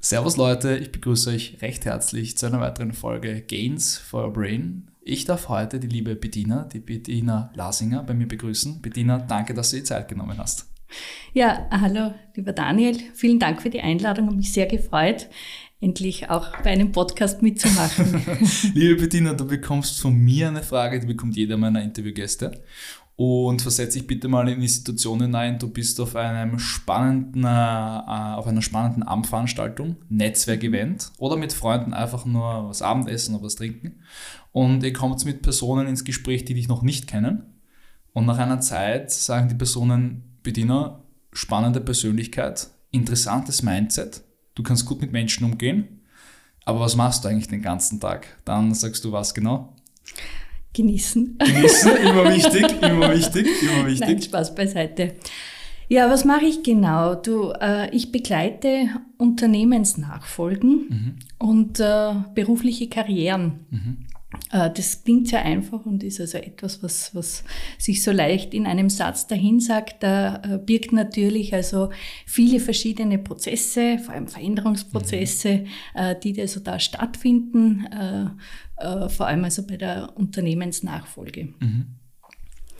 Servus Leute, ich begrüße euch recht herzlich zu einer weiteren Folge Gains for Your Brain. Ich darf heute die liebe Bettina, die Bettina Lasinger, bei mir begrüßen. Bettina, danke, dass du die Zeit genommen hast. Ja, hallo, lieber Daniel. Vielen Dank für die Einladung. Habe mich sehr gefreut, endlich auch bei einem Podcast mitzumachen. liebe Bettina, du bekommst von mir eine Frage, die bekommt jeder meiner Interviewgäste. Und versetz dich bitte mal in die Situation hinein, du bist auf einem spannenden, äh, auf einer spannenden Abendveranstaltung, Netzwerkevent oder mit Freunden einfach nur was Abendessen oder was trinken. Und ihr kommt mit Personen ins Gespräch, die dich noch nicht kennen. Und nach einer Zeit sagen die Personen, Bediener, spannende Persönlichkeit, interessantes Mindset, du kannst gut mit Menschen umgehen, aber was machst du eigentlich den ganzen Tag? Dann sagst du was genau? Genießen. Genießen, immer wichtig, immer wichtig, immer wichtig. Nein, Spaß beiseite. Ja, was mache ich genau? Du, äh, ich begleite Unternehmensnachfolgen mhm. und äh, berufliche Karrieren. Mhm. Äh, das klingt sehr einfach und ist also etwas, was, was sich so leicht in einem Satz dahin sagt. Da äh, birgt natürlich also viele verschiedene Prozesse, vor allem Veränderungsprozesse, mhm. die also da stattfinden, vor allem also bei der Unternehmensnachfolge. Mhm.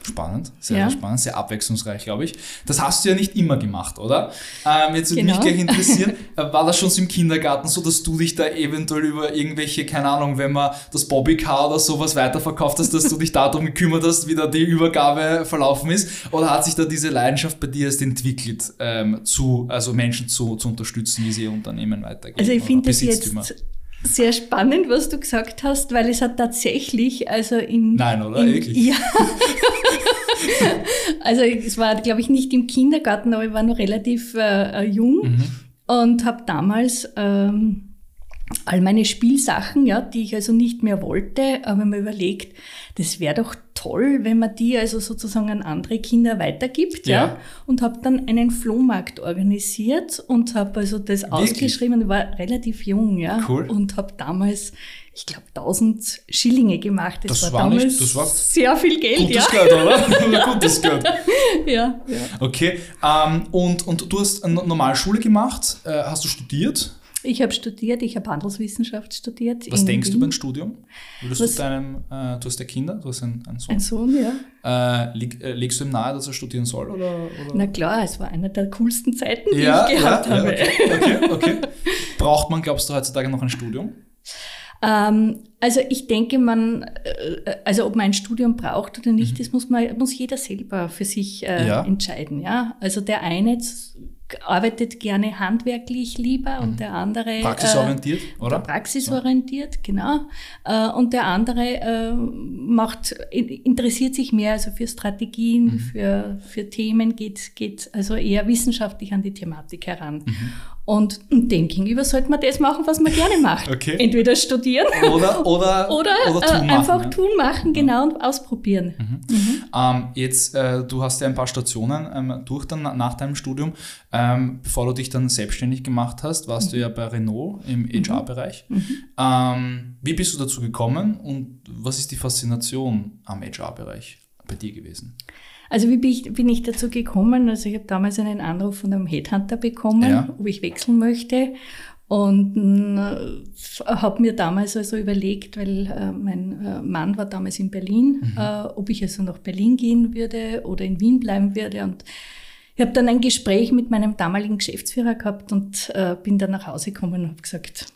Spannend, sehr, ja. sehr spannend, sehr abwechslungsreich, glaube ich. Das hast du ja nicht immer gemacht, oder? Ähm, jetzt würde genau. mich gleich interessieren, äh, war das schon so im Kindergarten so, dass du dich da eventuell über irgendwelche, keine Ahnung, wenn man das Bobbycar oder sowas weiterverkauft hast, dass du dich darum gekümmert hast, wie da die Übergabe verlaufen ist? Oder hat sich da diese Leidenschaft bei dir erst entwickelt, ähm, zu, also Menschen zu, zu unterstützen, wie sie ihr Unternehmen weitergeben? Also ich finde das jetzt sehr spannend, was du gesagt hast, weil es hat tatsächlich, also in. Nein, oder? In, Ja. also es war, glaube ich, nicht im Kindergarten, aber ich war noch relativ äh, jung mhm. und habe damals ähm, all meine Spielsachen, ja, die ich also nicht mehr wollte, aber mir überlegt, das wäre doch toll, wenn man die also sozusagen an andere Kinder weitergibt, ja, ja und habe dann einen Flohmarkt organisiert und habe also das Wirklich? ausgeschrieben war relativ jung, ja, cool. und habe damals ich glaube, 1000 Schillinge gemacht. Das, das war, war, damals nicht, das war sehr viel Geld. Gutes ja. Geld, oder? gutes Geld. ja, ja. Okay. Ähm, und, und du hast eine Normalschule gemacht. Äh, hast du studiert? Ich habe studiert, ich habe Handelswissenschaft studiert. Was denkst Wien. du beim Studium? Würdest Was? du deinem, äh, du hast ja Kinder, du hast einen, einen Sohn. Ein Sohn, ja. Äh, leg, äh, legst du ihm nahe, dass er studieren soll? Oder, oder? Na klar, es war eine der coolsten Zeiten, die ja, ich gehabt ja, habe. Ja, okay, okay, okay. Braucht man, glaubst du, heutzutage noch ein Studium? Ähm, also ich denke, man, äh, also ob man ein Studium braucht oder nicht, mhm. das muss man, muss jeder selber für sich äh, entscheiden. Ja, also der eine arbeitet gerne handwerklich lieber und mhm. der andere praxisorientiert, äh, oder? Praxisorientiert, ja. genau. Äh, und der andere äh, macht interessiert sich mehr also für Strategien, mhm. für für Themen geht geht also eher wissenschaftlich an die Thematik heran. Mhm. Und dem gegenüber sollte man das machen, was man gerne macht. Okay. Entweder studieren oder, oder, oder, oder tun äh, einfach machen, tun machen, genau, und ausprobieren. Mhm. Mhm. Ähm, jetzt, äh, du hast ja ein paar Stationen ähm, durch dann nach deinem Studium. Ähm, bevor du dich dann selbstständig gemacht hast, warst mhm. du ja bei Renault im HR-Bereich. Mhm. Mhm. Ähm, wie bist du dazu gekommen und was ist die Faszination am HR-Bereich bei dir gewesen? Also wie bin ich, bin ich dazu gekommen? Also ich habe damals einen Anruf von einem Headhunter bekommen, ja. ob ich wechseln möchte. Und äh, habe mir damals also überlegt, weil äh, mein äh, Mann war damals in Berlin, mhm. äh, ob ich also nach Berlin gehen würde oder in Wien bleiben würde. Und ich habe dann ein Gespräch mit meinem damaligen Geschäftsführer gehabt und äh, bin dann nach Hause gekommen und habe gesagt,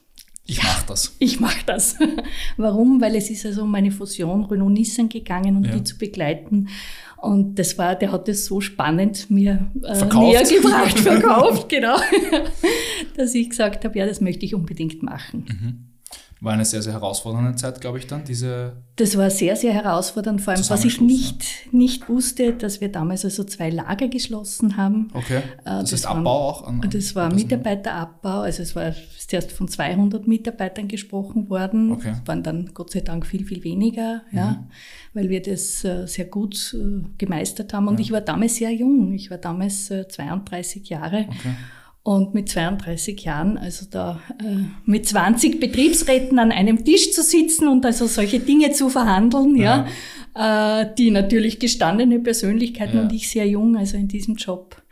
ich mache das. Ich mache das. Warum? Weil es ist also um eine Fusion Renault-Nissan gegangen und ja. die zu begleiten. Und das war, der hat das so spannend mir äh, näher gebracht, verkauft, genau, dass ich gesagt habe, ja, das möchte ich unbedingt machen. Mhm. War eine sehr, sehr herausfordernde Zeit, glaube ich, dann, diese. Das war sehr, sehr herausfordernd, vor allem, was ich nicht, nicht wusste, dass wir damals also zwei Lager geschlossen haben. Okay. Äh, das, das heißt Abbau auch? An, das war Mitarbeiterabbau, also es war zuerst von 200 Mitarbeitern gesprochen worden. Okay. Es waren dann Gott sei Dank viel, viel weniger, mhm. ja, weil wir das äh, sehr gut äh, gemeistert haben. Und ja. ich war damals sehr jung, ich war damals 32 Jahre. Okay. Und mit 32 Jahren, also da äh, mit 20 Betriebsräten an einem Tisch zu sitzen und also solche Dinge zu verhandeln, ja, ja äh, die natürlich gestandene Persönlichkeiten ja. und ich sehr jung, also in diesem Job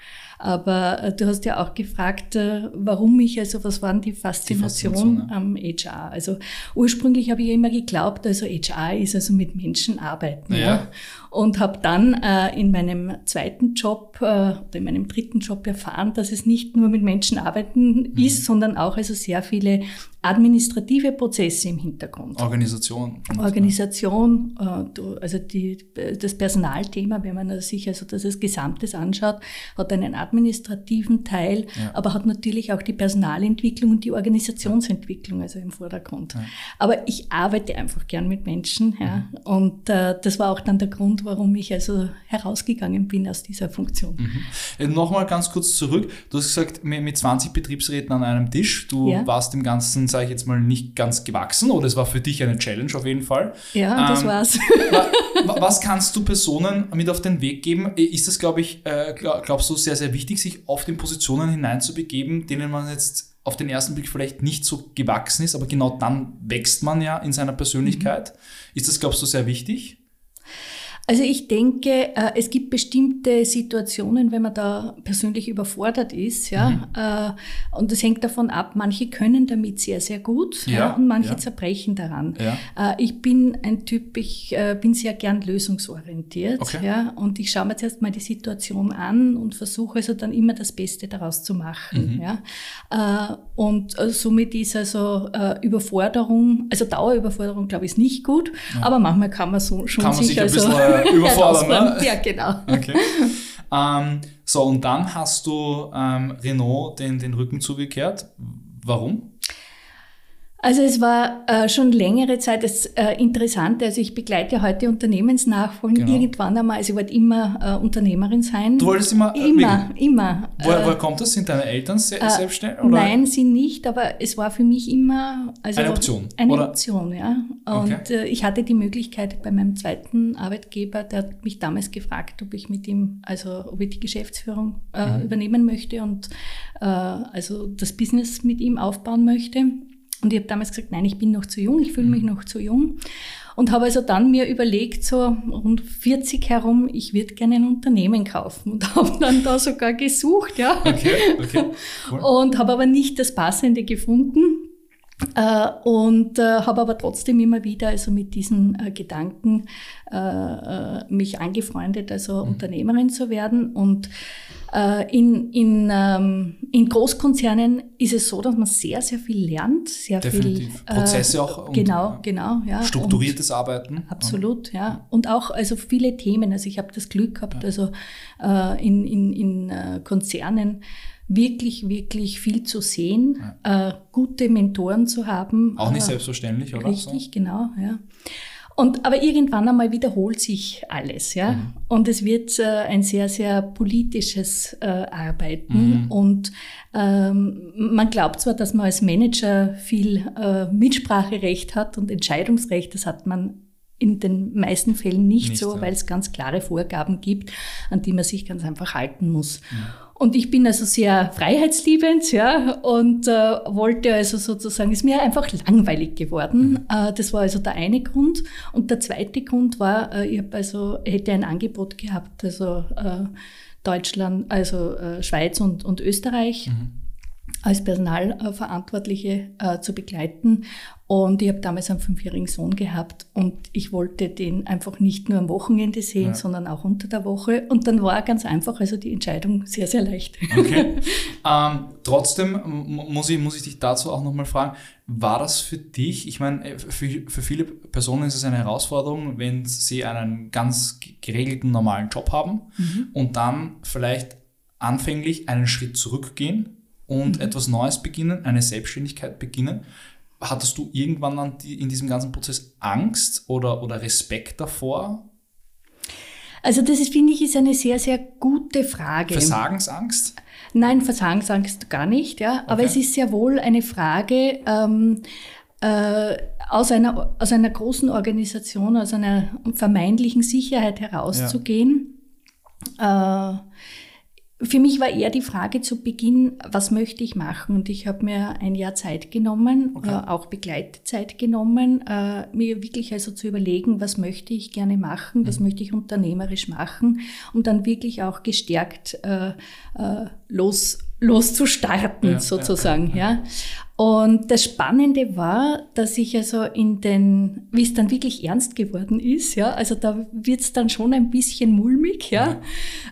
aber äh, du hast ja auch gefragt, äh, warum ich, also was waren die Faszination, die Faszination am HR? Also ursprünglich habe ich immer geglaubt, also HR ist also mit Menschen arbeiten. Ja. ja. Und habe dann äh, in meinem zweiten Job äh, oder in meinem dritten Job erfahren, dass es nicht nur mit Menschen arbeiten mhm. ist, sondern auch also sehr viele administrative Prozesse im Hintergrund. Organisation. Organisation, äh, also die, das Personalthema, wenn man sich also das als Gesamtes anschaut, hat einen administrativen Teil, ja. aber hat natürlich auch die Personalentwicklung und die Organisationsentwicklung also im Vordergrund. Ja. Aber ich arbeite einfach gern mit Menschen ja, mhm. und äh, das war auch dann der Grund, warum ich also herausgegangen bin aus dieser Funktion. Mhm. Äh, Nochmal ganz kurz zurück. Du hast gesagt, mit 20 Betriebsräten an einem Tisch, du warst im Ganzen sage ich jetzt mal, nicht ganz gewachsen oder es war für dich eine Challenge auf jeden Fall. Ja, das ähm, war's. was kannst du Personen mit auf den Weg geben? Ist das, glaube ich, äh, glaubst du, sehr, sehr wichtig, sich auf den Positionen hineinzubegeben, denen man jetzt auf den ersten Blick vielleicht nicht so gewachsen ist, aber genau dann wächst man ja in seiner Persönlichkeit. Mhm. Ist das, glaubst du, sehr wichtig? Also ich denke, äh, es gibt bestimmte Situationen, wenn man da persönlich überfordert ist, ja, mhm. Äh, und das hängt davon ab. Manche können damit sehr, sehr gut, ja, ja und manche ja. zerbrechen daran. Ja. Äh, ich bin ein Typ, ich bin sehr gern lösungsorientiert, okay. ja, und ich schaue mir zuerst mal die Situation an und versuche also dann immer das Beste daraus zu machen, mhm. ja. Und somit ist also Überforderung, also Dauerüberforderung, glaube ich, ist nicht gut, aber manchmal kann man so schon kann man sich, also überfordern. Ne? Ja, genau. Okay. Ähm, so, und dann hast du ähm, Renault den, den Rücken zugekehrt. Warum? Also es war äh, schon längere Zeit das äh, Interessante. Also ich begleite heute Unternehmensnachfolgen genau. irgendwann einmal. Also ich wollte immer äh, Unternehmerin sein. Du wolltest immer? Äh, immer, wegen, immer. Woher, woher, kommt das? Sind deine Eltern se äh, selbstständig? Oder? Nein, sie nicht. Aber es war für mich immer also eine Option. Eine oder? Option, ja. Und okay. Äh, ich hatte die Möglichkeit bei meinem zweiten Arbeitgeber, der hat mich damals gefragt, ob ich mit ihm, also ob ich die Geschäftsführung mhm. übernehmen möchte und also das Business mit ihm aufbauen möchte. Und ich habe damals gesagt, nein, ich bin noch zu jung, ich fühle mich mhm. noch zu jung. Und habe also dann mir überlegt, so rund 40 herum, ich würde gerne ein Unternehmen kaufen. Und habe dann da sogar gesucht, ja. Okay, okay. Cool. Und habe aber nicht das Passende gefunden. Äh, und äh, habe aber trotzdem immer wieder also mit diesen äh, Gedanken äh, äh, mich angefreundet, also mhm. Unternehmerin zu werden. Und äh, in, in, ähm, in Großkonzernen ist es so, dass man sehr, sehr viel lernt, sehr Definitiv. viel Prozesse auch genau, genau, ja. strukturiertes und, Arbeiten. Absolut, ja. Und auch also viele Themen. Also ich habe das Glück gehabt, ja. also in, in, in Konzernen wirklich, wirklich viel zu sehen, ja. äh, gute Mentoren zu haben. Auch nicht äh, selbstverständlich, oder? Richtig, so? genau, ja. Und, aber irgendwann einmal wiederholt sich alles, ja. Mhm. Und es wird äh, ein sehr, sehr politisches äh, Arbeiten. Mhm. Und ähm, man glaubt zwar, dass man als Manager viel äh, Mitspracherecht hat und Entscheidungsrecht, das hat man in den meisten Fällen nicht, nicht so, ja. weil es ganz klare Vorgaben gibt, an die man sich ganz einfach halten muss. Mhm. Und ich bin also sehr freiheitsliebend, ja, und äh, wollte also sozusagen, ist mir einfach langweilig geworden. Mhm. Äh, das war also der eine Grund. Und der zweite Grund war, äh, ich also, hätte ein Angebot gehabt, also äh, Deutschland, also äh, Schweiz und, und Österreich. Mhm als Personalverantwortliche äh, zu begleiten. Und ich habe damals einen fünfjährigen Sohn gehabt und ich wollte den einfach nicht nur am Wochenende sehen, ja. sondern auch unter der Woche. Und dann war ganz einfach, also die Entscheidung sehr, sehr leicht. Okay. ähm, trotzdem muss ich, muss ich dich dazu auch nochmal fragen, war das für dich, ich meine, äh, für, für viele Personen ist es eine Herausforderung, wenn sie einen ganz geregelten, normalen Job haben mhm. und dann vielleicht anfänglich einen Schritt zurückgehen und mhm. etwas Neues beginnen, eine Selbstständigkeit beginnen. Hattest du irgendwann an die, in diesem ganzen Prozess Angst oder, oder Respekt davor? Also das ist, finde ich, ist eine sehr, sehr gute Frage. Versagensangst? Nein, Versagensangst gar nicht, ja. Aber es ist sehr wohl eine Frage ähm, äh, aus, einer, aus einer großen Organisation, aus einer vermeintlichen Sicherheit herauszugehen. Ja. Äh, für mich war eher die Frage zu Beginn, was möchte ich machen? Und ich habe mir ein Jahr Zeit genommen, okay. äh, auch Begleitzeit genommen, äh, mir wirklich also zu überlegen, was möchte ich gerne machen, was mhm. möchte ich unternehmerisch machen, um dann wirklich auch gestärkt äh, äh los loszustarten ja, sozusagen, ja, ja. Und das Spannende war, dass ich also in den, wie es dann wirklich ernst geworden ist, ja, also da wird's dann schon ein bisschen mulmig, ja. ja.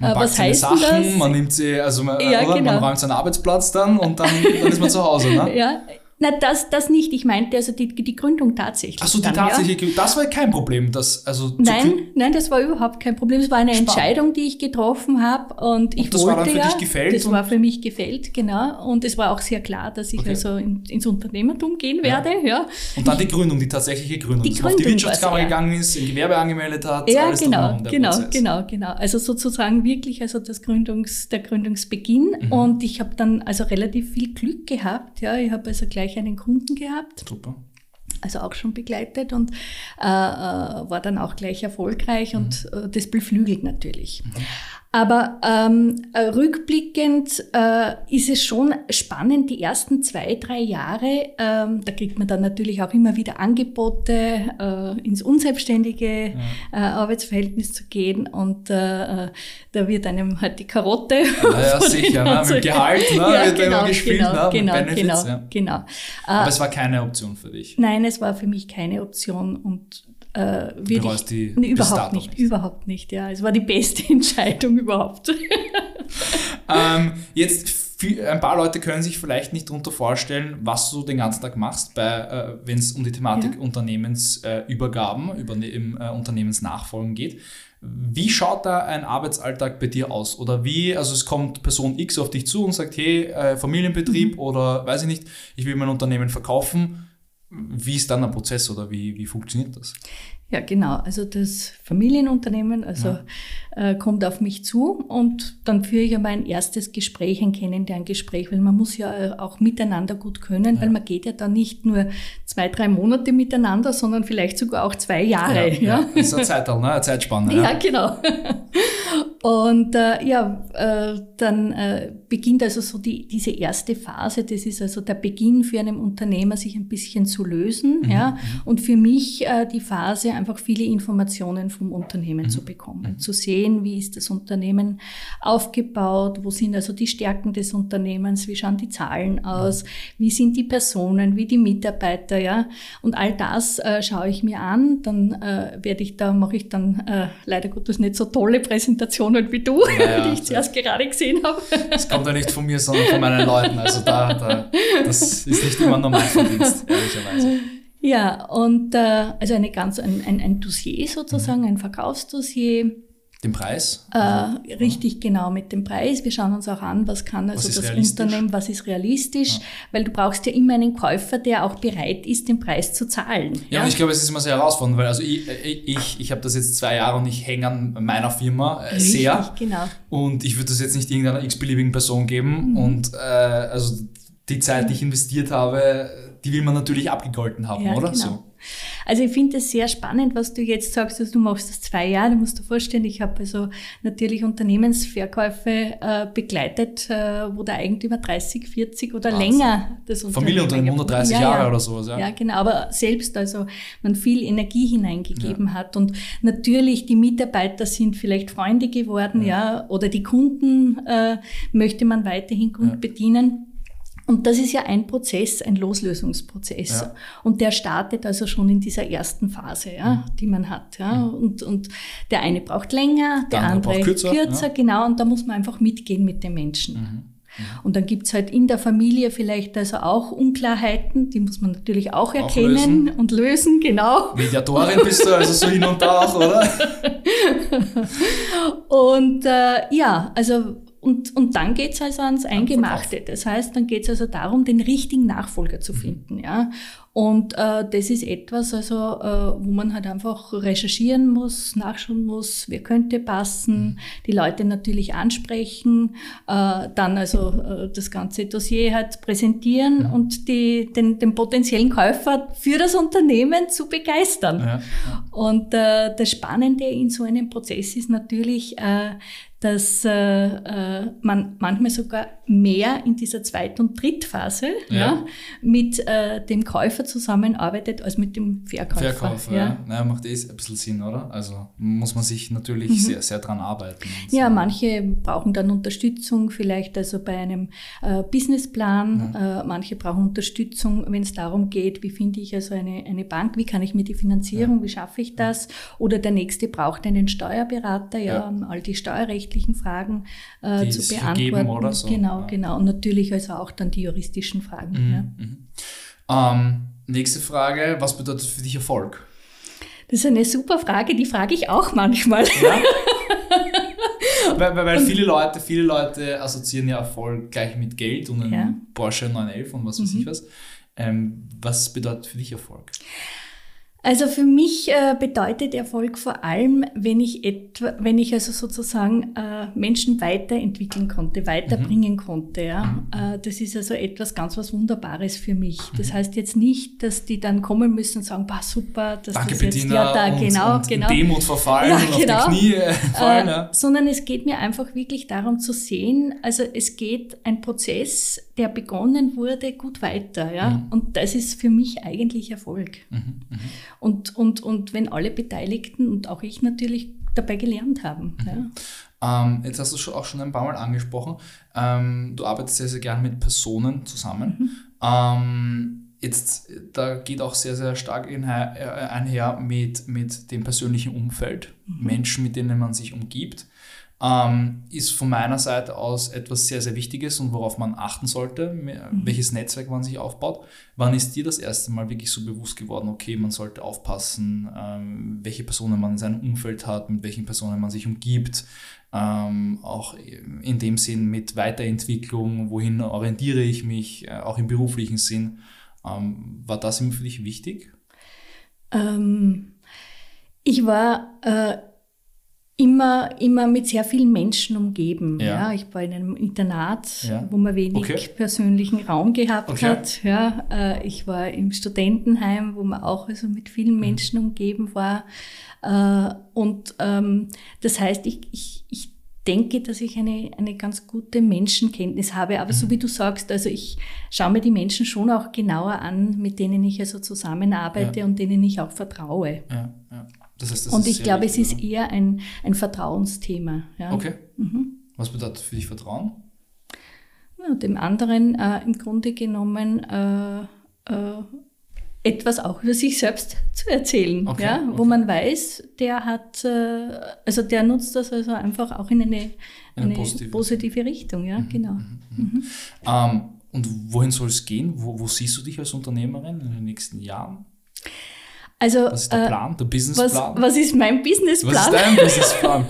Man Was heißt Sachen, das? Man nimmt sie, also man, ja, genau. man räumt seinen Arbeitsplatz dann und dann, dann ist man zu Hause, ne? Ja, na, das, das nicht. Ich meinte also die, die Gründung tatsächlich. Ach so, die tatsächliche ja. Das war kein Problem. Das, also nein, nein, das war überhaupt kein Problem. Es war eine Spannend. Entscheidung, die ich getroffen habe. Und ich und das wollte war dann für ja, dich gefällt? Das war für mich gefällt, genau. Und es war auch sehr klar, dass ich okay. also in, ins Unternehmertum gehen werde. Ja. ja. Und dann die Gründung, die tatsächliche Gründung. Die Gründung auf die Wirtschaftskammer gegangen ist, ein Gewerbe angemeldet hat. Ja, genau, genau, Prozess. genau, genau. Also sozusagen wirklich also das Gründungs, der Gründungsbeginn. Mhm. Und ich habe dann also relativ viel Glück gehabt. Ja, ich habe also gleich einen Kunden gehabt gehabt. Super. Also auch schon begleitet und äh, äh war dann auch gleich erfolgreich mhm. und äh, das beflügelt natürlich. Mhm. Aber ähm, äh, rückblickend äh, ist es schon spannend, die ersten zwei, drei Jahre, ähm, da kriegt man dann natürlich auch immer wieder Angebote, äh, ins unselbstständige ja. äh, Arbeitsverhältnis zu gehen und äh, äh da wird einem halt die Karotte. Ja, sicher, ne? mit Gehalt ne? ja, wird genau, immer gespielt, genau, ne? genau, Benefits, genau, ja. genau. Aber es war keine Option für dich? Nein, es war für mich keine Option und äh, würde ich, die, nee, überhaupt nicht, nicht, überhaupt nicht. Ja, es war die beste Entscheidung überhaupt. ähm, jetzt ein paar Leute können sich vielleicht nicht darunter vorstellen, was du den ganzen Tag machst, äh, wenn es um die Thematik ja. Unternehmensübergaben, äh, über, im äh, Unternehmensnachfolgen geht. Wie schaut da ein Arbeitsalltag bei dir aus? Oder wie, also es kommt Person X auf dich zu und sagt, hey, äh, Familienbetrieb mhm. oder weiß ich nicht, ich will mein Unternehmen verkaufen wie ist dann der Prozess oder wie, wie funktioniert das? Ja, genau. Also das Familienunternehmen also ja. äh, kommt auf mich zu und dann führe ich einmal ein erstes Gespräch, ein Kennenlerngespräch, weil man muss ja äh, auch miteinander gut können, ja. weil man geht ja dann nicht nur zwei, drei Monate miteinander, sondern vielleicht sogar auch zwei Jahre. Ja, ja. Das ist eine Zeit, ne? eine Zeitspanne. Ja, genau. Und äh, ja, äh, dann äh, beginnt also so die, diese erste Phase, das ist also der Beginn für einen Unternehmer, sich ein bisschen zu lösen. Mhm. Ja? Mhm. Und für mich äh, die Phase, einfach viele Informationen vom Unternehmen mhm. zu bekommen, mhm. zu sehen, wie ist das Unternehmen aufgebaut, wo sind also die Stärken des Unternehmens, wie schauen die Zahlen aus, wie sind die Personen, wie die Mitarbeiter, ja. Und all das äh, schaue ich mir an, dann äh, werde ich da, mache ich dann äh, leider Gottes nicht so tolle Präsentationen wie du, ja, die ich zuerst gerade gesehen habe. Das kommt ja nicht von mir, sondern von meinen Leuten. Also da, da das ist nicht immer normal Verdienst, ehrlicherweise. Ja, und äh, also eine ganz, ein, ein, ein Dossier sozusagen, mhm. ein Verkaufsdossier. Den Preis? Äh, richtig, genau, mit dem Preis. Wir schauen uns auch an, was kann also was das Unternehmen, was ist realistisch, ja. weil du brauchst ja immer einen Käufer, der auch bereit ist, den Preis zu zahlen. Ja, ja? und ich glaube, es ist immer sehr herausfordernd, weil also ich, ich, ich habe das jetzt zwei Jahre und ich hänge an meiner Firma äh, richtig, sehr. genau. Und ich würde das jetzt nicht irgendeiner x-beliebigen Person geben. Mhm. Und äh, also die Zeit, die ich investiert habe, die will man natürlich abgegolten haben, oder? Genau. So. Also ich finde es sehr spannend, was du jetzt sagst, dass du machst das zwei Jahre. Du musst dir vorstellen, ich habe also natürlich Unternehmensverkäufe äh, begleitet, äh, wo der Eigentümer 30, 40 oder Wahnsinn. länger das Unternehmen Familienunternehmen 130 ja, Jahre ja. oder sowas. Ja. ja, genau. Aber selbst also man viel Energie hineingegeben ja. hat und natürlich die Mitarbeiter sind vielleicht Freunde geworden, ja, oder die Kunden äh, möchte man weiterhin gut bedienen. Und das ist ja ein Prozess, ein Loslösungsprozess. Ja. Und der startet also schon in dieser ersten Phase, ja, mhm. die man hat. Ja. Mhm. Und, und der eine braucht länger, der, der andere, andere kürzer, kürzer genau. Und da muss man einfach mitgehen mit den Menschen. Mhm. mhm. Und dann gibt's halt in der Familie vielleicht also auch Unklarheiten, die muss man natürlich auch erkennen lösen. und lösen, genau. Mediatorin bist du also so hin und da auch, oder? und äh, ja, also und, und dann geht's also ans Eingemachte. Das heißt, dann geht's also darum, den richtigen Nachfolger zu mhm. finden. Ja? Und äh, das ist etwas, also, äh, wo man halt einfach recherchieren muss, nachschauen muss, wer könnte passen, mhm. die Leute natürlich ansprechen, äh, dann also äh, das ganze Dossier halt präsentieren ja. Und die, den, den potenziellen Käufer für das Unternehmen zu begeistern. Ja. Und äh, das Spannende in so einem Prozess ist natürlich, äh, dass äh, äh, man manchmal sogar mehr in dieser Zweit- und Drittphase ja. ja mit äh, dem Käufer zusammenarbeitet als mit dem Verkäufer. Verkäufer, ja. ja. Naja, macht eh ein bisschen Sinn, oder? Also muss man sich natürlich mhm. sehr, sehr dran arbeiten. Ja, so. manche brauchen dann Unterstützung, vielleicht also bei einem äh, Businessplan. Ja. Äh, manche brauchen Unterstützung, wenn es darum geht, wie finde ich also eine, eine Bank, wie kann ich mir die Finanzierung, wie schaffe ich das? Oder der nächste braucht einen Steuerberater, ja, all die Steuerrechte rechtlichen Fragen äh, zu beantworten. Oder so. Genau, ja. genau. Und natürlich also auch dann die juristischen Fragen. Mhm, ja. mhm. Ähm, nächste Frage, was bedeutet für dich Erfolg? Das ist eine super Frage, die frage ich auch manchmal. Ja. weil, weil, weil viele Leute, viele Leute assoziieren ja Erfolg gleich mit Geld und einem ja. Porsche 911 und was weiß mhm. ich was. Ähm, was bedeutet für dich Erfolg? Also für mich äh, bedeutet Erfolg vor allem, wenn ich etwa, wenn ich also sozusagen äh, Menschen weiterentwickeln konnte, weiterbringen mhm. konnte. Ja. Mhm. Äh, das ist also etwas ganz was Wunderbares für mich. Das mhm. heißt jetzt nicht, dass die dann kommen müssen und sagen, bah, super, dass Danke, das jetzt Bettina, ja da und, genau, und genau. Demut verfallen ja, und genau. auf die Knie äh, fallen. Ja. Sondern es geht mir einfach wirklich darum zu sehen, also es geht ein Prozess, der begonnen wurde, gut weiter. Ja. Mhm. Und das ist für mich eigentlich Erfolg. Mhm. Und, und, und wenn alle Beteiligten und auch ich natürlich dabei gelernt haben. Mhm. Ja. Ähm, jetzt hast du schon auch schon ein paar Mal angesprochen, ähm, du arbeitest sehr, sehr gern mit Personen zusammen. Mhm. Ähm, jetzt, da geht auch sehr, sehr stark äh, einher mit, mit dem persönlichen Umfeld, mhm. Menschen, mit denen man sich umgibt ähm, ist von meiner Seite aus etwas sehr, sehr Wichtiges und worauf man achten sollte, mhm. welches Netzwerk man sich aufbaut. Wann ist dir das erste Mal wirklich so bewusst geworden, okay, man sollte aufpassen, ähm, welche Personen man in seinem Umfeld hat, mit welchen Personen man sich umgibt, ähm, auch in dem Sinn mit Weiterentwicklung, wohin orientiere ich mich, äh, auch im beruflichen Sinn. Ähm, war das immer für dich wichtig? Ähm, ich war äh, immer, immer mit sehr vielen Menschen umgeben. Ja. ja. ich war in einem Internat, ja. wo man wenig okay. persönlichen Raum gehabt okay. hat. Ja, äh, ich war im Studentenheim, wo man auch also mit vielen mhm. Menschen umgeben war. Äh, und ähm, das heißt, ich, ich, ich denke, dass ich eine, eine ganz gute Menschenkenntnis habe. Aber mhm. so wie du sagst, also ich schaue mir die Menschen schon auch genauer an, mit denen ich also zusammenarbeite ja. und denen ich auch vertraue. Ja, ja. Das heißt, das und ich glaube, wichtig, es ist eher ein, ein Vertrauensthema. Ja. Okay. Mhm. Was bedeutet für dich Vertrauen? Ja, dem anderen äh, im Grunde genommen äh, äh, etwas auch über sich selbst zu erzählen, okay, ja, okay. wo man weiß, der hat, äh, also der nutzt das also einfach auch in eine, eine, eine positive, positive, Richtung, ja, mhm, genau. Mhm, mhm. mhm. Ähm, und wohin soll es gehen? Wo, wo siehst du dich als Unternehmerin in den nächsten Jahren? Also, was ist der äh, Plan, der Businessplan? Was, was ist mein Businessplan? Was ist dein Businessplan?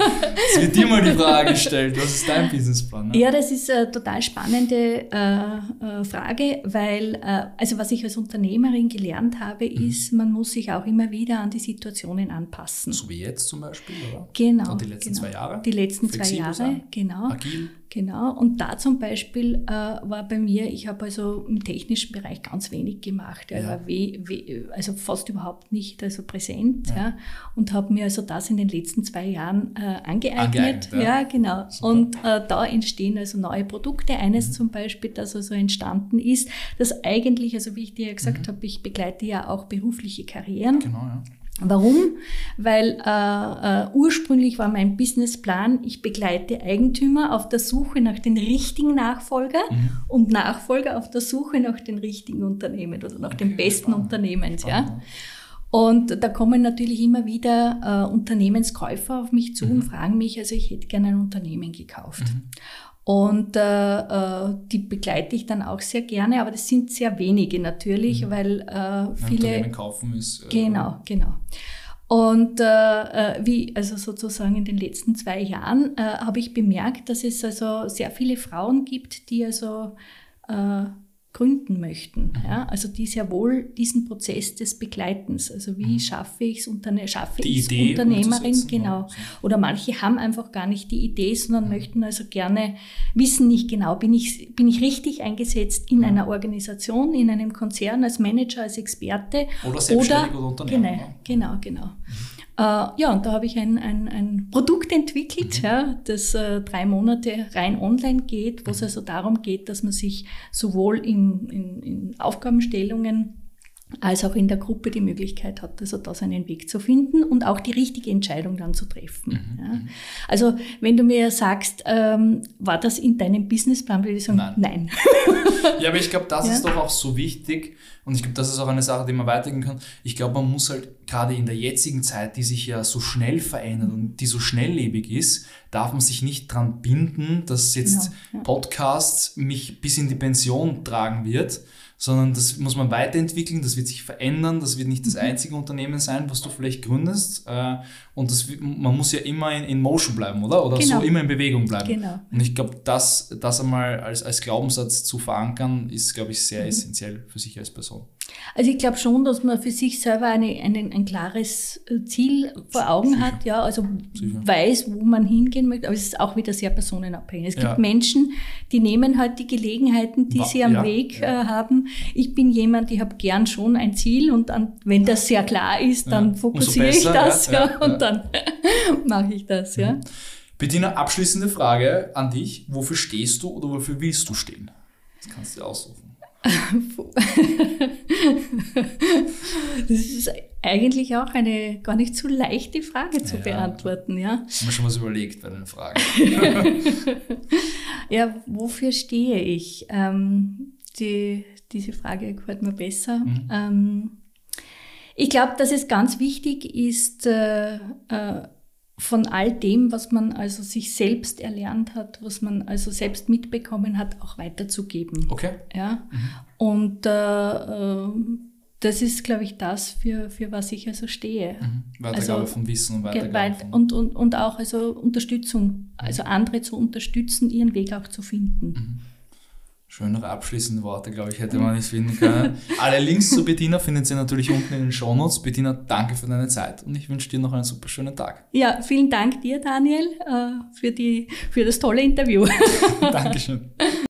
Es wird dir mal die Frage gestellt, was ist dein Businessplan? Ne? Ja, das ist eine total spannende äh, äh, Frage, weil, äh, also was ich als Unternehmerin gelernt habe, mhm. ist, man muss sich auch immer wieder an die Situationen anpassen. So wie jetzt zum Beispiel, oder? Genau. Und die letzten genau. zwei Jahre? Die letzten Flexibel zwei Jahre, sein? genau. Agil. Genau, und da zum Beispiel äh, war bei mir, ich habe also im technischen Bereich ganz wenig gemacht, ja. war we, we, also fast überhaupt nicht also präsent ja. ja und habe mir also das in den letzten zwei Jahren äh, angeeignet. angeeignet ja. ja. genau. Super. Und äh, da entstehen also neue Produkte. Eines mhm. zum Beispiel, das also entstanden ist, das eigentlich, also wie ich dir ja gesagt mhm. habe, ich begleite ja auch berufliche Karrieren. Genau, ja. Warum? Weil äh, äh, ursprünglich war mein Businessplan, ich begleite Eigentümer auf der Suche nach den richtigen Nachfolger mhm. und Nachfolger auf der Suche nach den richtigen Unternehmen oder nach okay, den besten spannend. Unternehmens. Ja? Und da kommen natürlich immer wieder äh, Unternehmenskäufer auf mich zu mhm. und fragen mich, also ich hätte gerne ein Unternehmen gekauft. Mhm. Und äh, äh, die begleite ich dann auch sehr gerne, aber das sind sehr wenige natürlich, mhm. weil äh, viele. Unternehmen kaufen ist. Äh, genau, genau. Und äh, äh, wie, also sozusagen in den letzten zwei Jahren, äh, habe ich bemerkt, dass es also sehr viele Frauen gibt, die also äh, gründen möchten. Ja? Also die sehr wohl diesen Prozess des Begleitens. Also wie mhm. schaffe ich es schaffe die Idee Unternehmerin, genau. Oder manche haben einfach gar nicht die Idee, sondern mhm. möchten also gerne wissen nicht genau, bin ich, bin ich richtig eingesetzt in mhm. einer Organisation, in einem Konzern, als Manager, als Experte. Oder selbstständig oder, oder Unternehmer. Genau, genau, genau. Mhm. ja, und da habe ich ein, ein, ein Produkt entwickelt, mhm. ja, das äh, drei Monate rein online geht, wo es mhm. also darum geht, dass man sich sowohl in, in, in Aufgabenstellungen als auch in der Gruppe die Möglichkeit hat, also da seinen Weg zu finden und auch die richtige Entscheidung dann zu treffen. Mhm. Ja. Mhm. Also wenn du mir sagst, ähm, war das in deinem Businessplan, würde ich sagen, nein. nein. ja, aber ich glaube, das ja. ist doch auch so wichtig und ich glaube, das ist auch eine Sache, die man weitergehen kann. Ich glaube, man muss halt gerade in der jetzigen Zeit, die sich ja so schnell verändert und die so schnelllebig ist, darf man sich nicht dran binden, dass jetzt genau, ja. Podcasts mich bis in die Pension tragen wird, sondern das muss man weiterentwickeln, das wird sich verändern, das wird nicht das mhm. einzige Unternehmen sein, was du vielleicht gründest. Äh, und das, man muss ja immer in, in Motion bleiben, oder? Oder genau. so immer in Bewegung bleiben. Genau. Und ich glaube, das, das einmal als, als Glaubenssatz zu verankern, ist, glaube ich, sehr mhm. essentiell für sich als Person. Also ich glaube schon, dass man für sich selber eine, eine, ein klares äh, Ziel vor Augen Sicher. hat, ja, also Sicher. weiß, wo man hingehen möchte, aber es ist auch wieder sehr personenabhängig. Es ja. gibt Menschen, die nehmen halt die Gelegenheiten, die War, sie am ja, Weg ja. Äh, haben. Ich bin jemand, ich habe gern schon ein Ziel und dann, wenn das sehr klar ist, dann fokussiere besser, ich das ja, und dann mache ich das. Ja. Mhm. Bettina, abschließende Frage an dich. Wofür stehst du oder wofür willst du stehen? Das kannst du dir aussuchen. das ist eigentlich auch eine gar nicht so leichte Frage zu ja, beantworten, ja. Haben wir schon was überlegt bei den Fragen. ja, wofür stehe ich? Ähm, die, diese Frage gefällt mir besser. Mhm. Ähm, ich glaube, dass es ganz wichtig ist, äh, äh, von all dem, was man also sich selbst erlernt hat, was man also selbst mitbekommen hat, auch weiterzugeben. Okay. Ja. Mhm. Und äh, äh, das ist, glaube ich, das, für, für was ich also stehe. Mhm. Weitergabe also, von Wissen und Weitergabe weit, von und, und, und auch also Unterstützung, also andere zu unterstützen, ihren Weg auch zu finden. Mhm. Schönere abschließende Worte, glaube ich, hätte man nicht finden können. Alle Links zu Bettina findet ihr natürlich unten in den Shownotes. Bettina, danke für deine Zeit und ich wünsche dir noch einen super schönen Tag. Ja, vielen Dank dir, Daniel, äh, für, die, für das tolle Interview. Dankeschön.